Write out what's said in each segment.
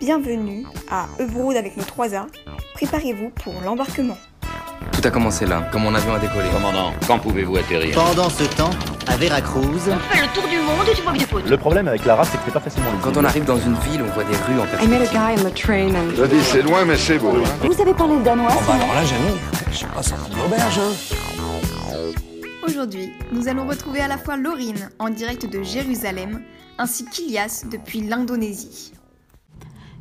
Bienvenue à Evrode avec nos 3A. Préparez-vous pour l'embarquement. Tout a commencé là, quand mon avion a décollé. Commandant, quand pouvez-vous atterrir? Pendant ce temps, à Veracruz, On fait le tour du monde et tu vois que des. Le problème avec l'arabe, c'est que c'est pas facilement lisible. Quand on arrive dans une ville, on voit des rues en I met a perspective. guy on the train and Je dis, c'est loin, mais c'est beau. hein. Vous avez parlé de danois Aujourd'hui, nous allons retrouver à la fois Laurine en direct de Jérusalem ainsi qu'Ilias depuis l'Indonésie.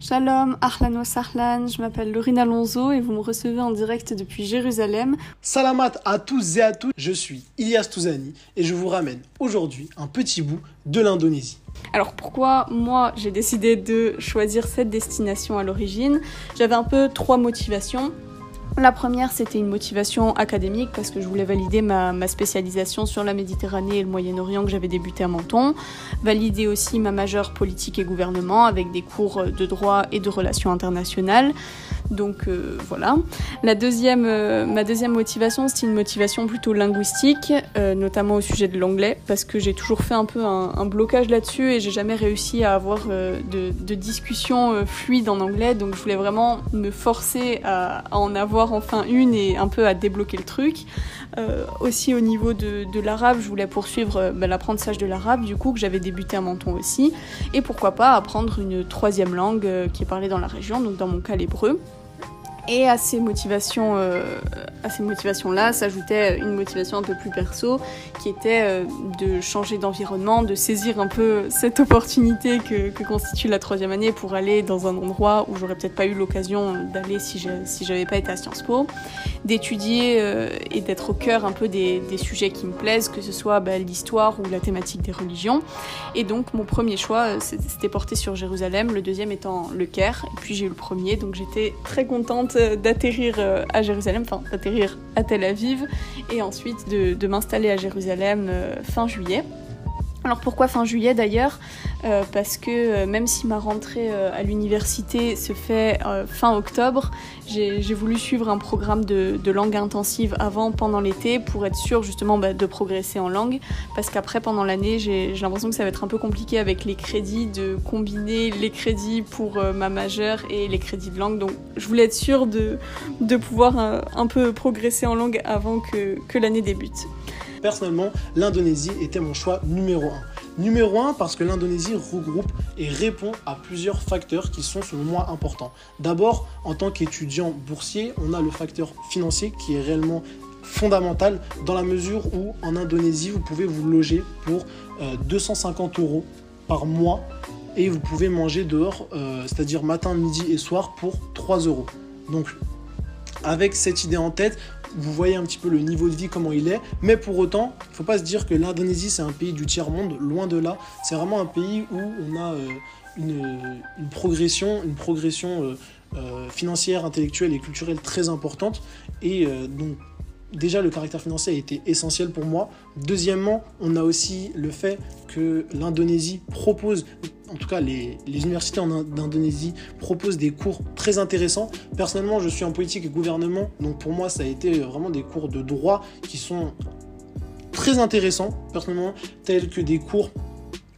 Shalom, Ahlan wa Sahlan, je m'appelle Laurine Alonso et vous me recevez en direct depuis Jérusalem. Salamat à tous et à toutes, je suis Ilias Touzani et je vous ramène aujourd'hui un petit bout de l'Indonésie. Alors pourquoi moi j'ai décidé de choisir cette destination à l'origine? J'avais un peu trois motivations. La première, c'était une motivation académique parce que je voulais valider ma, spécialisation sur la Méditerranée et le Moyen-Orient que j'avais débuté à Menton. Valider aussi ma majeure politique et gouvernement avec des cours de droit et de relations internationales. Donc euh, voilà. La deuxième, euh, ma deuxième motivation, c'était une motivation plutôt linguistique, euh, notamment au sujet de l'anglais, parce que j'ai toujours fait un peu un, blocage là-dessus et j'ai jamais réussi à avoir de, de discussions euh, fluides en anglais. Donc je voulais vraiment me forcer à, en avoir enfin une et un peu à débloquer le truc. Aussi au niveau de, l'arabe, je voulais poursuivre bah, l'apprentissage de l'arabe, du coup que j'avais débuté à Menton aussi, et pourquoi pas apprendre une troisième langue qui est parlée dans la région, donc dans mon cas l'hébreu. Et à ces motivations, euh, à ces motivations-là, s'ajoutait une motivation un peu plus perso, qui était euh, de changer d'environnement, de saisir un peu cette opportunité que, constitue la troisième année pour aller dans un endroit où j'aurais peut-être pas eu l'occasion d'aller si je- si j'avais pas été à Sciences Po, d'étudier euh, et d'être au cœur un peu des, sujets qui me plaisent, que ce soit bah, l'histoire ou la thématique des religions. Et donc mon premier choix, c'était porté sur Jérusalem, le deuxième étant le Caire, et puis j'ai eu le premier, donc j'étais très contente d'atterrir euh, à Jérusalem, enfin d'atterrir à Tel Aviv, et ensuite de, de m'installer à Jérusalem euh, fin juillet. Alors pourquoi fin juillet d'ailleurs Euh, Parce que euh, même si ma rentrée euh, à l'université se fait fin octobre, j'ai voulu suivre un programme de, langue intensive avant, pendant l'été, pour être sûre justement bah, de progresser en langue. Parce qu'après, pendant l'année, j'ai l'impression que ça va être un peu compliqué avec les crédits, de combiner les crédits pour ma majeure et les crédits de langue. Donc je voulais être sûre de, pouvoir un peu progresser en langue avant que l'année débute. Personnellement, l'Indonésie était mon choix numéro 1. Numéro 1 parce que l'Indonésie regroupe et répond à plusieurs facteurs qui sont selon moi importants. D'abord, en tant qu'étudiant boursier, on a le facteur financier qui est réellement fondamental dans la mesure où en Indonésie, vous pouvez vous loger pour euh, 250 euros par mois et vous pouvez manger dehors, euh, c'est-à-dire matin, midi et soir pour 3 euros. Donc avec cette idée en tête, vous voyez un petit peu le niveau de vie, comment il est. Mais pour autant, il ne faut pas se dire que l'Indonésie, c'est un pays du tiers-monde. Loin de là. C'est vraiment un pays où on a euh, une, progression, une progression euh, euh, financière, intellectuelle et culturelle très importante. Et donc, déjà, le caractère financier a été essentiel pour moi. Deuxièmement, on a aussi le fait que l'Indonésie propose, en tout cas les, universités en In- d'Indonésie proposent des cours très intéressants. Personnellement, je suis en politique et gouvernement, donc pour moi, ça a été vraiment des cours de droit qui sont très intéressants, personnellement, tels que des cours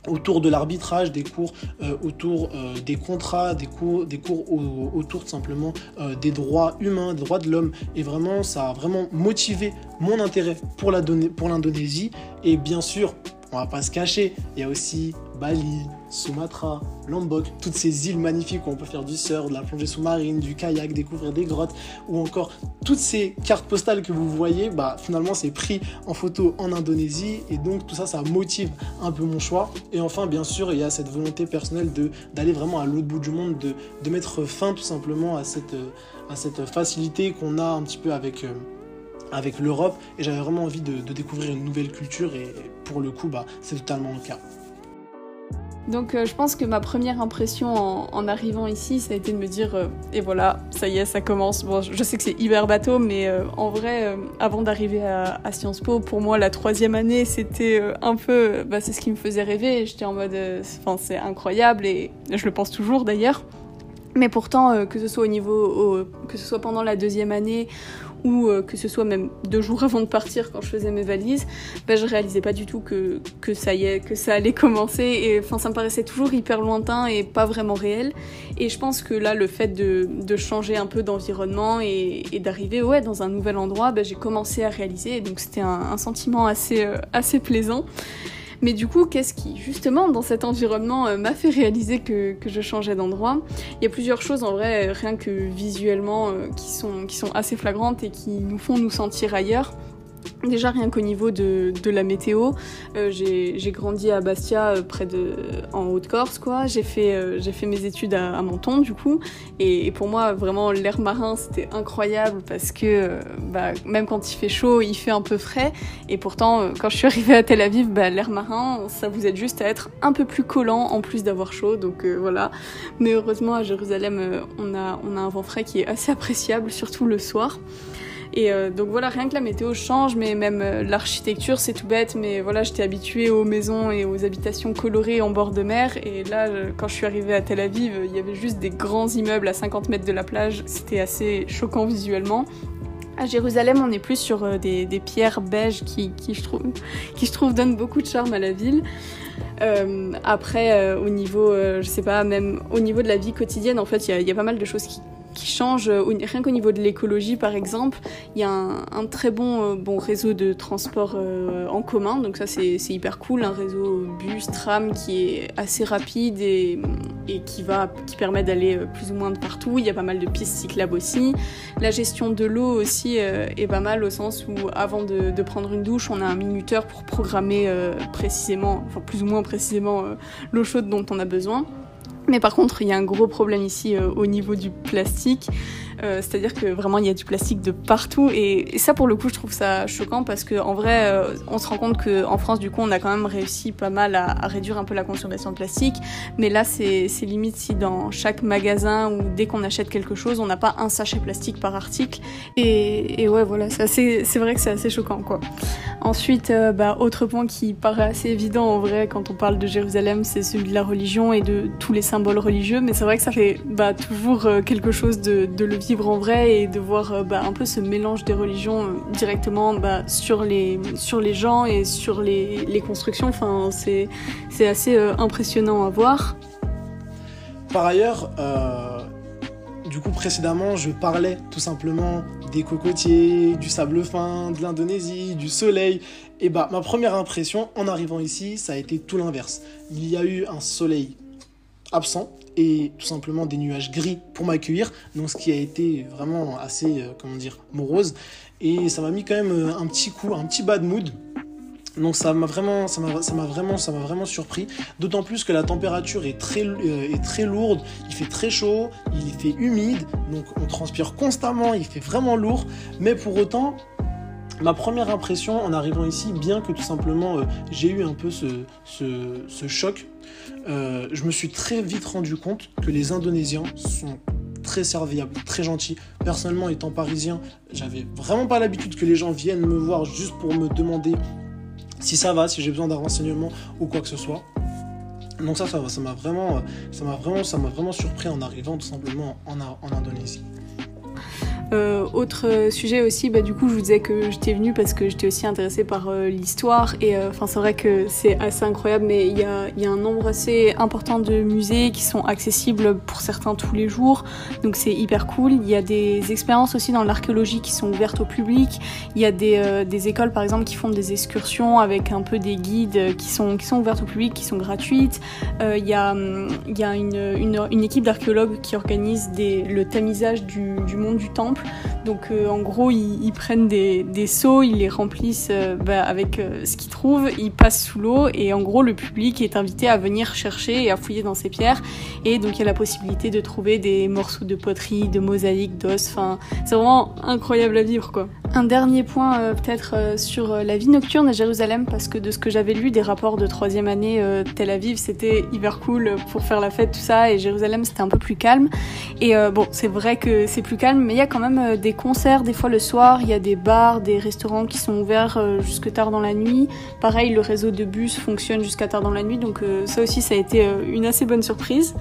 autour de l'arbitrage, des cours euh, autour euh, des contrats, des cours, des cours au- autour tout simplement euh, des droits humains, des droits de l'homme. Et vraiment, ça a vraiment motivé mon intérêt pour l'Indonésie. Et bien sûr, on va pas se cacher, il y a aussi Bali, Sumatra, Lombok, toutes ces îles magnifiques où on peut faire du surf, de la plongée sous-marine, du kayak, découvrir des grottes, ou encore toutes ces cartes postales que vous voyez, bah finalement c'est pris en photo en Indonésie, et donc tout ça, ça motive un peu mon choix. Et enfin, bien sûr, il y a cette volonté personnelle d'aller vraiment à l'autre bout du monde, de, mettre fin tout simplement à cette, facilité qu'on a un petit peu avec, euh, l'Europe. Et j'avais vraiment envie de, de découvrir une nouvelle culture, et pour le coup, bah, c'est totalement le cas. Donc euh, je pense que ma première impression en, arrivant ici, ça a été de me dire, euh, et voilà, ça y est, ça commence. Bon, je sais que c'est hyper bateau, mais euh, en vrai, avant d'arriver à, Sciences Po, pour moi, la troisième année, c'était un peu, bah, c'est ce qui me faisait rêver. J'étais en mode, enfin, c'est incroyable, et je le pense toujours d'ailleurs. Mais pourtant, que ce soit au niveau, au- que ce soit pendant la deuxième année ou que ce soit même deux jours avant de partir quand je faisais mes valises, bah, je réalisais pas du tout que, que ça y est, que ça allait commencer. Et enfin, ça me paraissait toujours hyper lointain et pas vraiment réel. Et je pense que là, le fait de, de changer un peu d'environnement et, d'arriver ouais, dans un nouvel endroit, bah, j'ai commencé à réaliser. Et donc c'était un, un, sentiment assez, euh, assez plaisant. Mais du coup, qu'est-ce qui, justement, dans cet environnement, euh, m'a fait réaliser que, je changeais d'endroit? Il y a plusieurs choses, en vrai, rien que visuellement, euh, qui sont assez flagrantes et qui nous font nous sentir ailleurs. Déjà rien qu'au niveau de, la météo, euh, j'ai grandi à Bastia euh, près de en Haute-Corse quoi. J'ai fait euh, fait mes études à, Menton du coup et, pour moi vraiment l'air marin c'était incroyable parce que bah, même quand il fait chaud il fait un peu frais et pourtant quand je suis arrivée à Tel Aviv bah, l'air marin ça vous aide juste à être un peu plus collant en plus d'avoir chaud donc voilà. Mais heureusement à Jérusalem on a on a un vent frais qui est assez appréciable surtout le soir. Et euh, donc voilà, rien que la météo change, mais même euh, l'architecture, c'est tout bête, mais voilà, j'étais habituée aux maisons et aux habitations colorées en bord de mer. Et là, quand je suis arrivée à Tel Aviv, il y avait juste des grands immeubles à 50 mètres de la plage. C'était assez choquant visuellement. À Jérusalem, on est plus sur euh, des, pierres beiges qui, je trouve, qui, je trouve, donnent beaucoup de charme à la ville. Euh, après, euh, au niveau, euh, je sais pas, même au niveau de la vie quotidienne, en fait, il y, a pas mal de choses qui, qui change rien qu'au niveau de l'écologie par exemple il y a un, très bon bon réseau de transport euh, en commun. Donc ça c'est hyper cool. Un réseau bus tram qui est assez rapide et, qui permet d'aller plus ou moins de partout. Il y a pas mal de pistes cyclables aussi. La gestion de l'eau aussi euh, est pas mal au sens où avant de, de, prendre une douche on a un minuteur pour programmer euh, précisément enfin plus ou moins précisément euh, l'eau chaude dont on a besoin mais par contre, il y a un gros problème ici euh, au niveau du plastique. Euh, C'est-à-dire que vraiment, il y a du plastique de partout. Et, ça, pour le coup, je trouve ça choquant parce qu'en vrai, euh, on se rend compte qu'en France, du coup, on a quand même réussi pas mal à, réduire un peu la consommation de plastique. Mais là, c'est limite si dans chaque magasin ou dès qu'on achète quelque chose, on n'a pas un sachet plastique par article. Et, ouais, voilà, c'est vrai que c'est assez choquant, quoi. Ensuite, euh, bah, autre point qui paraît assez évident en vrai quand on parle de Jérusalem, c'est celui de la religion et de tous les symboles religieux. Mais c'est vrai que ça fait bah, toujours quelque chose de, de, le vivre en vrai et de voir euh, bah, un peu ce mélange des religions euh, directement bah, sur, les, gens et sur les, les constructions. Enfin, c'est assez euh, impressionnant à voir. Par ailleurs, du coup précédemment, je parlais tout simplement des cocotiers, du sable fin, de l'Indonésie, du soleil. Et bah ma première impression en arrivant ici, ça a été tout l'inverse. Il y a eu un soleil absent et tout simplement des nuages gris pour m'accueillir, donc ce qui a été vraiment assez, euh, comment dire, morose. Et ça m'a mis quand même euh, un petit coup, un petit bad mood. Donc ça m'a vraiment, ça m'a, vraiment, ça m'a vraiment surpris. D'autant plus que la température est très, euh, est très lourde. Il fait très chaud, il fait humide, donc on transpire constamment. Il fait vraiment lourd, mais pour autant, ma première impression en arrivant ici, bien que tout simplement euh, j'ai eu un peu ce, choc, euh, je me suis très vite rendu compte que les Indonésiens sont très serviables, très gentils. Personnellement, étant parisien, j'avais vraiment pas l'habitude que les gens viennent me voir juste pour me demander si ça va, si j'ai besoin d'un renseignement ou quoi que ce soit. Donc ça, ça m'a vraiment, ça m'a vraiment, m'a vraiment surpris en arrivant tout simplement en, en Indonésie. Euh, autre sujet aussi, bah, du coup, je vous disais que j'étais venue parce que j'étais aussi intéressée par euh, l'histoire. Et enfin, euh, c'est vrai que c'est assez incroyable, mais il y a, y a, un nombre assez important de musées qui sont accessibles pour certains tous les jours. Donc c'est hyper cool. Il y a des expériences aussi dans l'archéologie qui sont ouvertes au public. Il y a des, des, écoles, par exemple, qui font des excursions avec un peu des guides qui sont, qui sont ouvertes au public, qui sont gratuites. Il y a, y a une, une, une équipe d'archéologues qui organise des, le tamisage du, du monde du temple. Donc euh, en gros, ils, prennent des, des, seaux, ils les remplissent euh, bah, avec euh, ce qu'ils trouvent, ils passent sous l'eau et en gros, le public est invité à venir chercher et à fouiller dans ces pierres. Et donc il y a la possibilité de trouver des morceaux de poterie, de mosaïques, d'os. Enfin, c'est vraiment incroyable à vivre quoi. Un dernier point euh, peut-être euh, sur la vie nocturne à Jérusalem parce que de ce que j'avais lu des rapports de troisième année, euh, Tel Aviv c'était hyper cool pour faire la fête tout ça et Jérusalem c'était un peu plus calme. Et bon, c'est vrai que c'est plus calme, mais il y a quand même des concerts des fois le soir, il y a des bars, des restaurants qui sont ouverts jusque tard dans la nuit. Pareil, le réseau de bus fonctionne jusqu'à tard dans la nuit, donc ça aussi ça a été une assez bonne surprise.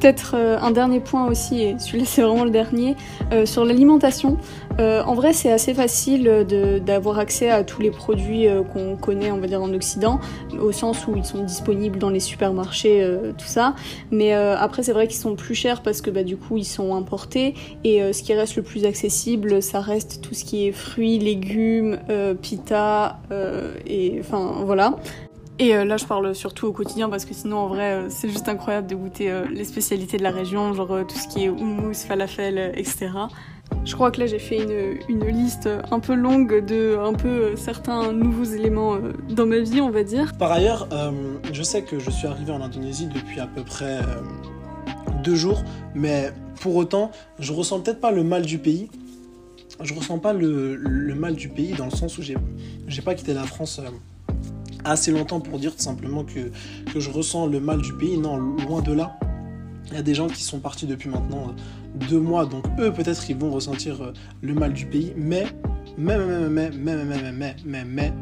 Peut-être un dernier point aussi, et celui-là c'est vraiment le dernier, sur l'alimentation. en vrai, c'est assez facile d'avoir accès à tous les produits qu'on connaît, on va dire, en Occident, au sens où ils sont disponibles dans les supermarchés, tout ça. Mais après, c'est vrai qu'ils sont plus chers parce que bah, du coup, ils sont importés. Et ce qui reste le plus accessible, ça reste tout ce qui est fruits, légumes, pita, et enfin voilà. Et euh, là, je parle surtout au quotidien parce que sinon, en vrai, euh, c'est juste incroyable de goûter euh, les spécialités de la région, genre tout ce qui est houmous, falafel, etc. Je crois que là, j'ai fait une, une, liste un peu longue de un peu certains nouveaux éléments dans ma vie, on va dire. Par ailleurs, je sais que je suis arrivé en Indonésie depuis à peu près deux jours, mais pour autant, je ressens peut-être pas le mal du pays. Je ressens pas le, le mal du pays dans le sens où j'ai pas quitté la France assez longtemps pour dire tout simplement que, que je ressens le mal du pays. Non, loin de là. Il y a des gens qui sont partis depuis maintenant euh, deux mois, donc eux peut-être ils vont ressentir euh, le mal du pays, mais, mais, mais, mais, mais, mais, mais, mais, mais,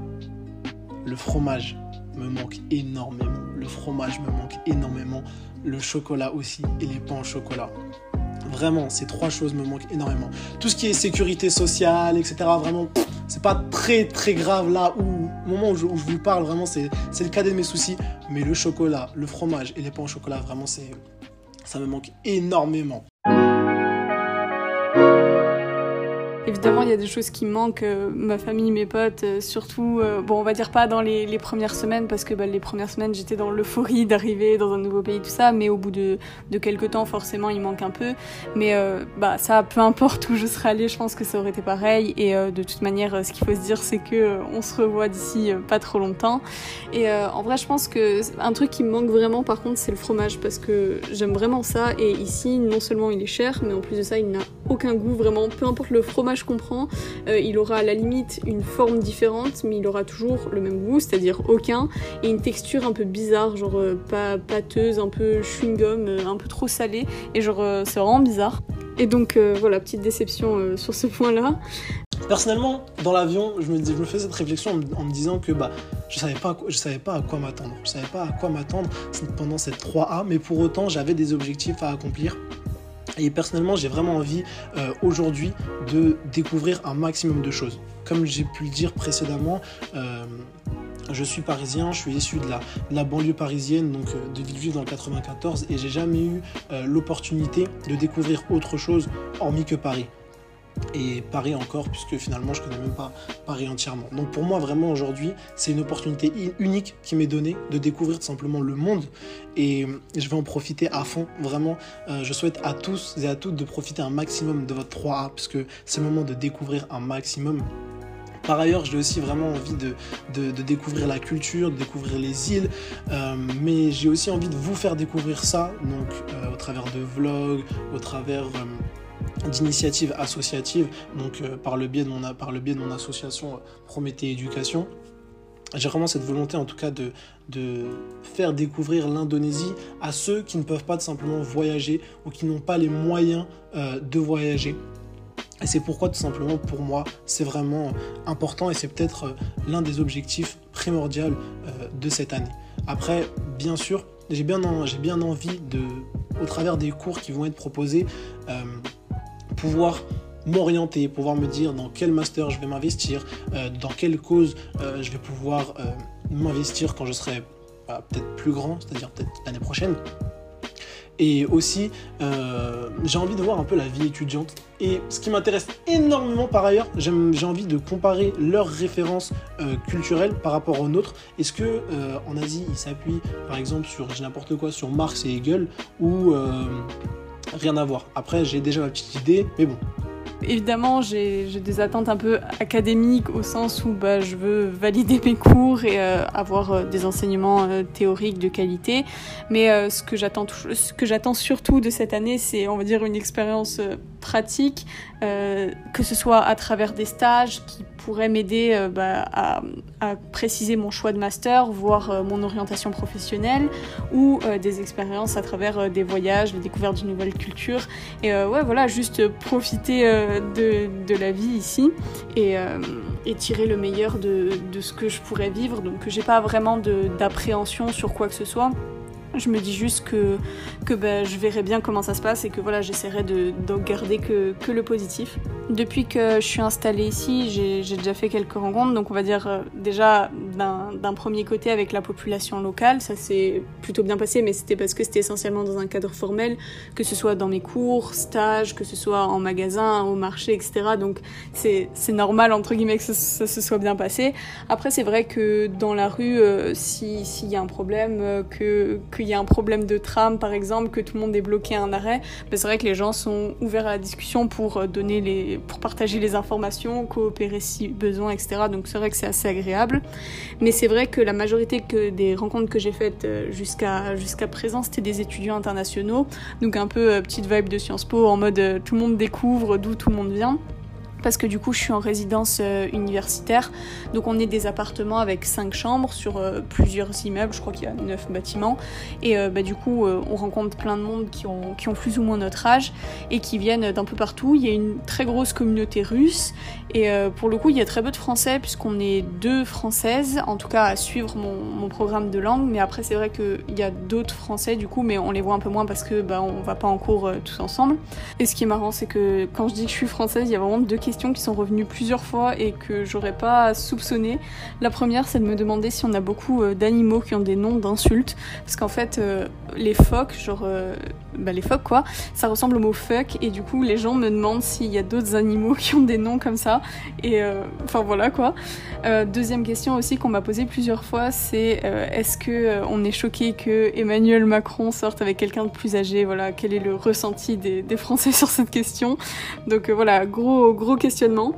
le fromage me manque énormément. Le fromage me manque énormément. Le chocolat aussi et les pains au chocolat. Vraiment, ces trois choses me manquent énormément. Tout ce qui est sécurité sociale, etc., vraiment, c'est pas très très grave là où, au moment où je, vous parle, vraiment, c'est le cas de mes soucis. Mais le chocolat, le fromage et les pains au chocolat, vraiment, c'est ça me manque énormément. Évidemment, il y a des choses qui manquent, euh, ma famille, mes potes, euh, surtout, euh, bon, on va dire pas dans les, premières semaines, parce que bah, les premières semaines, j'étais dans l'euphorie d'arriver dans un nouveau pays, tout ça, mais au bout de, de quelques temps, forcément, il manque un peu. Mais bah, ça, peu importe où je serais allée, je pense que ça aurait été pareil. Et de toute manière, ce qu'il faut se dire, c'est que on se revoit d'ici pas trop longtemps. Et en vrai, je pense que un truc qui me manque vraiment, par contre, c'est le fromage, parce que j'aime vraiment ça. Et ici, non seulement il est cher, mais en plus de ça, il n'a aucun goût, vraiment, peu importe le fromage je comprends, euh, il aura à la limite une forme différente, mais il aura toujours le même goût, c'est-à-dire aucun, et une texture un peu bizarre, genre euh, pas pâteuse, un peu chewing-gum, euh, un peu trop salé, et genre c'est vraiment bizarre. Et donc voilà, petite déception sur ce point-là. Personnellement, dans l'avion, je me, me faisais cette réflexion en, me disant que bah, je savais pas, je savais pas à quoi m'attendre. Je savais pas à quoi m'attendre pendant cette 3A, mais pour autant, j'avais des objectifs à accomplir. Et personnellement, j'ai vraiment envie euh, aujourd'hui de découvrir un maximum de choses. Comme j'ai pu le dire précédemment, euh, je suis parisien, je suis issu de la, banlieue parisienne, donc euh, de Villeville dans le 94, et j'ai jamais eu l'opportunité de découvrir autre chose hormis que Paris et Paris encore, puisque finalement je connais même pas Paris entièrement. Donc pour moi vraiment aujourd'hui, c'est une opportunité unique qui m'est donnée de découvrir tout simplement le monde et je vais en profiter à fond. Vraiment, euh, je souhaite à tous et à toutes de profiter un maximum de votre 3A, puisque c'est le moment de découvrir un maximum. Par ailleurs, j'ai aussi vraiment envie de, de, découvrir la culture, de découvrir les îles, euh, mais j'ai aussi envie de vous faire découvrir ça, donc euh, au travers de vlogs, au travers d'initiatives associatives, donc euh, par, le biais de mon, par le biais de mon association euh, Prométhée Éducation. J'ai vraiment cette volonté en tout cas de, de faire découvrir l'Indonésie à ceux qui ne peuvent pas simplement voyager ou qui n'ont pas les moyens euh, de voyager. Et c'est pourquoi tout simplement pour moi c'est vraiment important et c'est peut-être l'un des objectifs primordiaux de cette année. Après, bien sûr, j'ai bien, bien envie de, au travers des cours qui vont être proposés, pouvoir m'orienter, pouvoir me dire dans quel master je vais m'investir, euh, dans quelle cause euh, je vais pouvoir euh, m'investir quand je serai bah, peut-être plus grand, c'est-à-dire peut-être l'année prochaine. Et aussi, j'ai envie de voir un peu la vie étudiante. Et ce qui m'intéresse énormément par ailleurs, j'ai envie de comparer leurs références culturelles par rapport aux nôtres. Est-ce que en Asie, ils s'appuient par exemple sur n'importe quoi, sur Marx et Hegel, ou rien à voir. Après, j'ai déjà ma petite idée, mais bon. Évidemment, j'ai des attentes un peu académiques au sens où bah, je veux valider mes cours et euh, avoir euh, des enseignements euh, théoriques de qualité. Mais ce que j'attends surtout de cette année, c'est on va dire une expérience pratique, que ce soit à travers des stages qui pourrait m'aider euh, bah, à, préciser mon choix de master, voir euh, mon orientation professionnelle ou euh, des expériences à travers des voyages, la découverte d'une nouvelle culture. Et ouais, voilà, juste profiter de, la vie ici et, et tirer le meilleur de, de, ce que je pourrais vivre. Donc, j'ai pas vraiment d'appréhension sur quoi que ce soit. Je me dis juste que, que bah, je verrai bien comment ça se passe et que voilà, j'essaierai de, de garder que, que, le positif. Depuis que je suis installée ici, j'ai déjà fait quelques rencontres, donc on va dire euh, déjà d'un premier côté avec la population locale, ça s'est plutôt bien passé, mais c'était parce que c'était essentiellement dans un cadre formel, que ce soit dans mes cours, stages, que ce soit en magasin, au marché, etc. Donc c'est normal, entre guillemets, que ça, ça, se soit bien passé. Après, c'est vrai que dans la rue, euh, s'il y a un problème, euh, que qu'il y a un problème de tram par exemple, que tout le monde est bloqué à un arrêt, ben c'est vrai que les gens sont ouverts à la discussion pour euh, donner les, pour partager les informations, coopérer si besoin, etc. Donc c'est vrai que c'est assez agréable. Mais c'est vrai que la majorité que des rencontres que j'ai faites euh, jusqu'à jusqu'à présent, c'était des étudiants internationaux, donc un peu euh, petite vibe de Sciences Po en mode tout le monde découvre d'où tout le monde vient parce que du coup je suis en résidence euh, universitaire. Donc on est des appartements avec cinq chambres sur euh, plusieurs immeubles, je crois qu'il y a neuf bâtiments. Et euh, bah, du coup on rencontre plein de monde qui ont, qui ont plus ou moins notre âge et qui viennent d'un peu partout. Il y a une très grosse communauté russe et pour le coup il y a très peu de français puisqu'on est deux françaises, en tout cas à suivre mon, mon programme de langue. Mais après c'est vrai qu'il y a d'autres français du coup mais on les voit un peu moins parce que bah, on va pas en cours tous ensemble. Et ce qui est marrant c'est que quand je dis que je suis française, il y a vraiment deux questions qui sont revenues plusieurs fois et que j'aurais pas soupçonné. La première, c'est de me demander si on a beaucoup euh, d'animaux qui ont des noms d'insultes. Parce qu'en fait, euh, les phoques, genre. Euh, bah, les phoques quoi, ça ressemble au mot fuck et du coup les gens me demandent s'il y a d'autres animaux qui ont des noms comme ça et enfin voilà quoi. deuxième question aussi qu'on m'a posée plusieurs fois c'est est-ce que on est choqué que Emmanuel Macron sorte avec quelqu'un de plus âgé? Voilà quel est le ressenti des, des Français sur cette question? Donc voilà gros gros questionnement.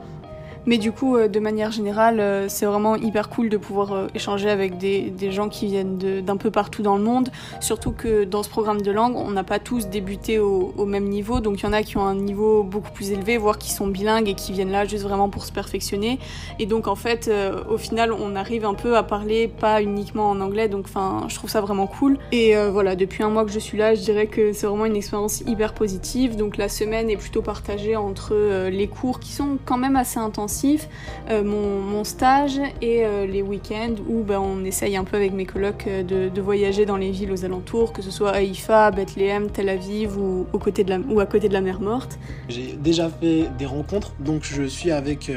Mais du coup, euh, de manière générale, euh, c'est vraiment hyper cool de pouvoir euh, échanger avec des, des gens qui viennent d'un peu partout dans le monde. Surtout que dans ce programme de langue, on n'a pas tous débuté au, au, même niveau. Donc il y en a qui ont un niveau beaucoup plus élevé, voire qui sont bilingues et qui viennent là juste vraiment pour se perfectionner. Et donc en fait, au final, on arrive un peu à parler pas uniquement en anglais. Donc enfin, je trouve ça vraiment cool. Et voilà, depuis un mois que je suis là, je dirais que c'est vraiment une expérience hyper positive. Donc la semaine est plutôt partagée entre les cours qui sont quand même assez intenses euh, mon, stage et euh, les week-ends où ben, on essaye un peu avec mes colocs euh, de, voyager dans les villes aux alentours, que ce soit Haïfa, Bethléem, Tel Aviv ou, aux côtés de la, ou à côté de la mer Morte. J'ai déjà fait des rencontres, donc je suis avec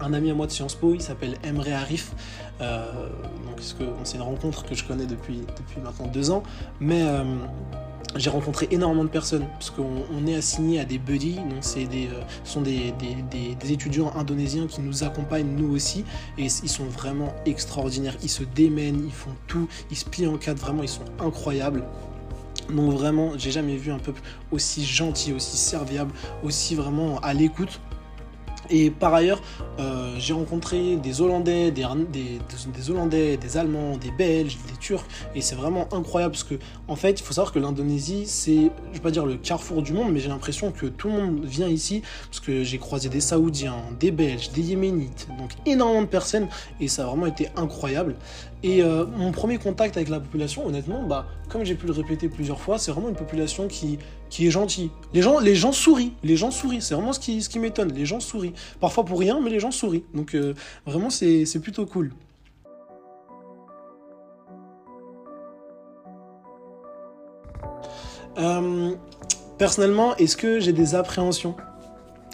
un ami à moi de Sciences Po, il s'appelle Emre Arif. donc c'est une rencontre que je connais depuis, depuis maintenant deux ans, mais j'ai rencontré énormément de personnes parce qu'on est assigné à des buddies, donc c'est des, euh, sont des, des, des, étudiants indonésiens qui nous accompagnent nous aussi et ils sont vraiment extraordinaires. Ils se démènent, ils font tout, ils se plient en quatre, vraiment ils sont incroyables. Donc vraiment, j'ai jamais vu un peuple aussi gentil, aussi serviable, aussi vraiment à l'écoute. Et par ailleurs, euh, j'ai rencontré des Hollandais, des, des, Hollandais, des Allemands, des Belges, des Turcs, et c'est vraiment incroyable parce que, en fait, il faut savoir que l'Indonésie, c'est, je vais pas dire le carrefour du monde, mais j'ai l'impression que tout le monde vient ici parce que j'ai croisé des Saoudiens, des Belges, des Yéménites, donc énormément de personnes, et ça a vraiment été incroyable. Et euh, mon premier contact avec la population, honnêtement, bah, comme j'ai pu le répéter plusieurs fois, c'est vraiment une population qui, qui est gentille. Les gens, les gens sourient, les gens sourient, c'est vraiment ce qui, ce qui m'étonne, les gens sourient. Parfois pour rien, mais les gens sourient. Donc euh, vraiment, c'est plutôt cool. Euh, personnellement, est-ce que j'ai des appréhensions?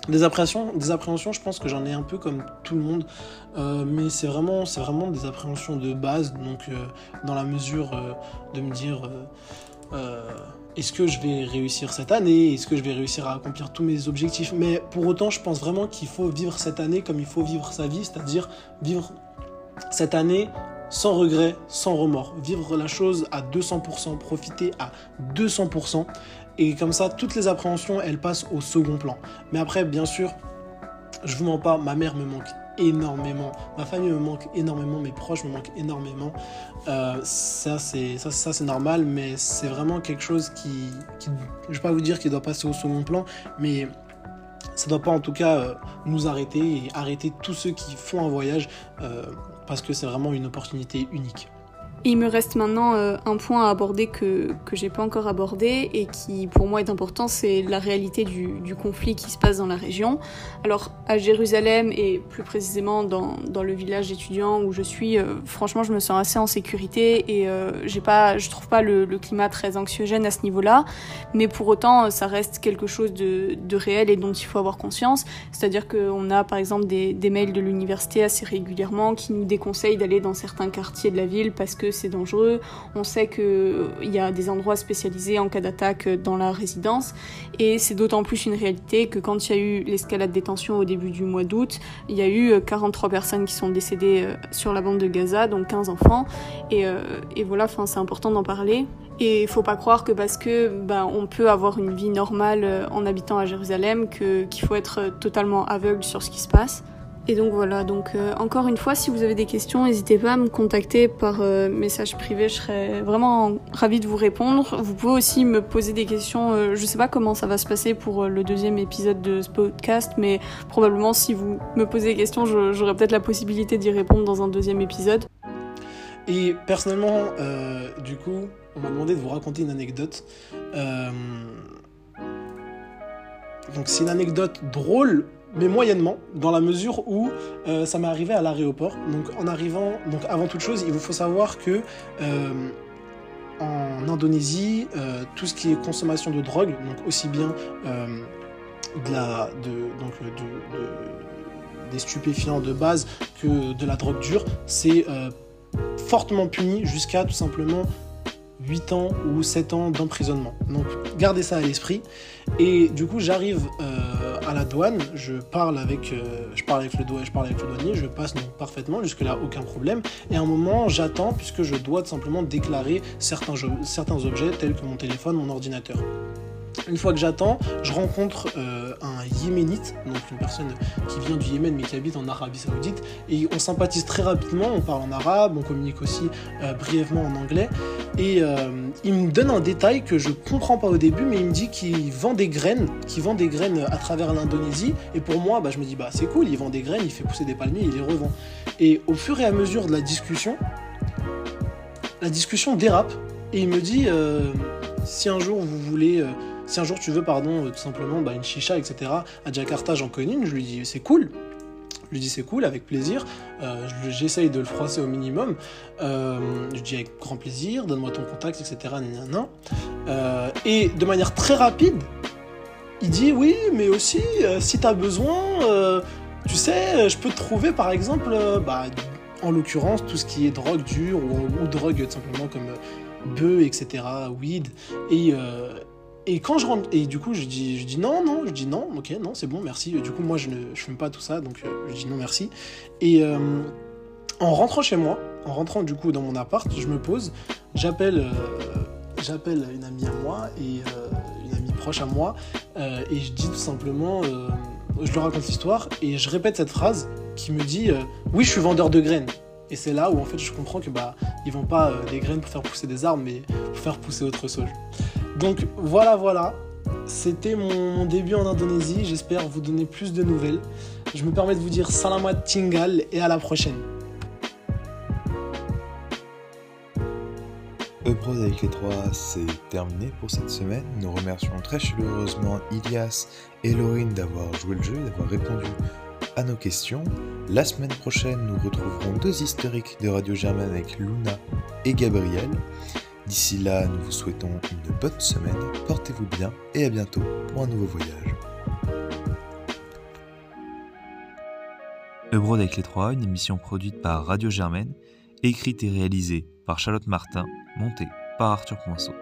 Des appréhensions, des appréhensions, je pense que j'en ai un peu comme tout le monde, euh, mais c'est vraiment, c'est vraiment des appréhensions de base, donc dans la mesure de me dire est-ce que je vais réussir cette année, est-ce que je vais réussir à accomplir tous mes objectifs, mais pour autant je pense vraiment qu'il faut vivre cette année comme il faut vivre sa vie, c'est-à-dire vivre cette année sans regret, sans remords, vivre la chose à 200%, profiter à 200%, et comme ça, toutes les appréhensions, elles passent au second plan. Mais après, bien sûr, je vous mens pas, ma mère me manque énormément, ma famille me manque énormément, mes proches me manquent énormément. Euh, ça, c'est normal, mais c'est vraiment quelque chose qui, je vais pas vous dire qu'il doit passer au second plan, mais ça doit pas en tout cas euh, nous arrêter et arrêter tous ceux qui font un voyage euh, parce que c'est vraiment une opportunité unique. Il me reste maintenant euh, un point à aborder que, que j'ai pas encore abordé et qui pour moi est important, c'est la réalité du, du, conflit qui se passe dans la région. Alors à Jérusalem et plus précisément dans, dans le village étudiant où je suis, euh, franchement je me sens assez en sécurité et euh, j'ai pas, je trouve pas le, climat très anxiogène à ce niveau-là, mais pour autant ça reste quelque chose de, de réel et dont il faut avoir conscience. C'est-à-dire qu'on a par exemple des, des mails de l'université assez régulièrement qui nous déconseillent d'aller dans certains quartiers de la ville parce que c'est dangereux. On sait qu'il y a des endroits spécialisés en cas d'attaque dans la résidence. Et c'est d'autant plus une réalité que quand il y a eu l'escalade des tensions au début du mois d'août, il y a eu 43 personnes qui sont décédées euh, sur la bande de Gaza, donc 15 enfants. Et, euh, et voilà, c'est important d'en parler. Et il faut pas croire que parce que ben, on peut avoir une vie normale euh, en habitant à Jérusalem qu'il faut être totalement aveugle sur ce qui se passe. Et donc voilà, donc euh, encore une fois, si vous avez des questions, n'hésitez pas à me contacter par euh, message privé, je serais vraiment ravie de vous répondre. Vous pouvez aussi me poser des questions, euh, je sais pas comment ça va se passer pour euh, le deuxième épisode de ce podcast, mais probablement si vous me posez des questions, j'aurai peut-être la possibilité d'y répondre dans un deuxième épisode. Et personnellement, du coup, on m'a demandé de vous raconter une anecdote. Donc c'est une anecdote drôle mais moyennement, dans la mesure où euh, ça m'est arrivé à l'aéroport. Donc en arrivant, donc avant toute chose, il vous faut savoir que euh, en Indonésie, euh, tout ce qui est consommation de drogue, donc aussi bien de la, de, donc de, de, des stupéfiants de base que de la drogue dure, c'est fortement puni jusqu'à tout simplement 8 ans ou 7 ans d'emprisonnement. Donc gardez ça à l'esprit. Et du coup, j'arrive à la douane, je parle avec, euh, je parle avec le douanier, je passe donc parfaitement, jusque là aucun problème. Et à un moment, j'attends puisque je dois simplement déclarer certains, certains objets tels que mon téléphone, mon ordinateur. Une fois que j'attends, je rencontre euh, un yéménite, donc une personne qui vient du Yémen mais qui habite en Arabie Saoudite, et on sympathise très rapidement, on parle en arabe, on communique aussi euh, brièvement en anglais, et euh, il me donne un détail que je comprends pas au début, mais il me dit qu'il vend des graines, qu'il vend des graines à travers l'Indonésie, et pour moi, bah, je me dis bah c'est cool, il vend des graines, il fait pousser des palmiers, il les revend. Et au fur et à mesure de la discussion, la discussion dérape, et il me dit si un jour vous voulez si un jour tu veux, pardon, tout simplement bah, une chicha, etc., à Jakarta, j'en connais une, je lui dis c'est cool. Je lui dis c'est cool, avec plaisir. Euh, J'essaye de le froisser au minimum. Euh, je dis avec grand plaisir, donne-moi ton contact, etc. Euh, et de manière très rapide, il dit oui, mais aussi, euh, si tu as besoin, tu sais, je peux te trouver par exemple, bah, en l'occurrence, tout ce qui est drogue dure ou, ou drogue simplement comme bœuf, etc., weed. Et et quand je rentre, et du coup, je dis, je dis non, non, je dis non, ok, non, c'est bon, merci. Du coup, moi, je ne je fume pas tout ça, donc euh, je dis non, merci. Et euh, en rentrant chez moi, en rentrant du coup dans mon appart, je me pose, j'appelle, euh, j'appelle une amie à moi et une amie proche à moi, et je dis tout simplement, je leur raconte l'histoire et je répète cette phrase qui me dit, oui, je suis vendeur de graines. Et c'est là où en fait je comprends que bah ils vendent pas des graines pour faire pousser des arbres, mais pour faire pousser autre chose. Donc voilà, voilà. C'était mon, début en Indonésie. J'espère vous donner plus de nouvelles. Je me permets de vous dire salamat tinggal et à la prochaine. Ebrod avec les trois, c'est terminé pour cette semaine. Nous remercions très chaleureusement Ilias et Laurine d'avoir joué le jeu, d'avoir répondu à nos questions. La semaine prochaine, nous retrouverons deux historiques de Radio Germaine avec Luna et Gabriel. D'ici là, nous vous souhaitons une bonne semaine, portez-vous bien et à bientôt pour un nouveau voyage. Ebrod avec les trois, une émission produite par Radio Germaine, écrite et réalisée par Charlotte Martin, montée par Arthur Poinceau.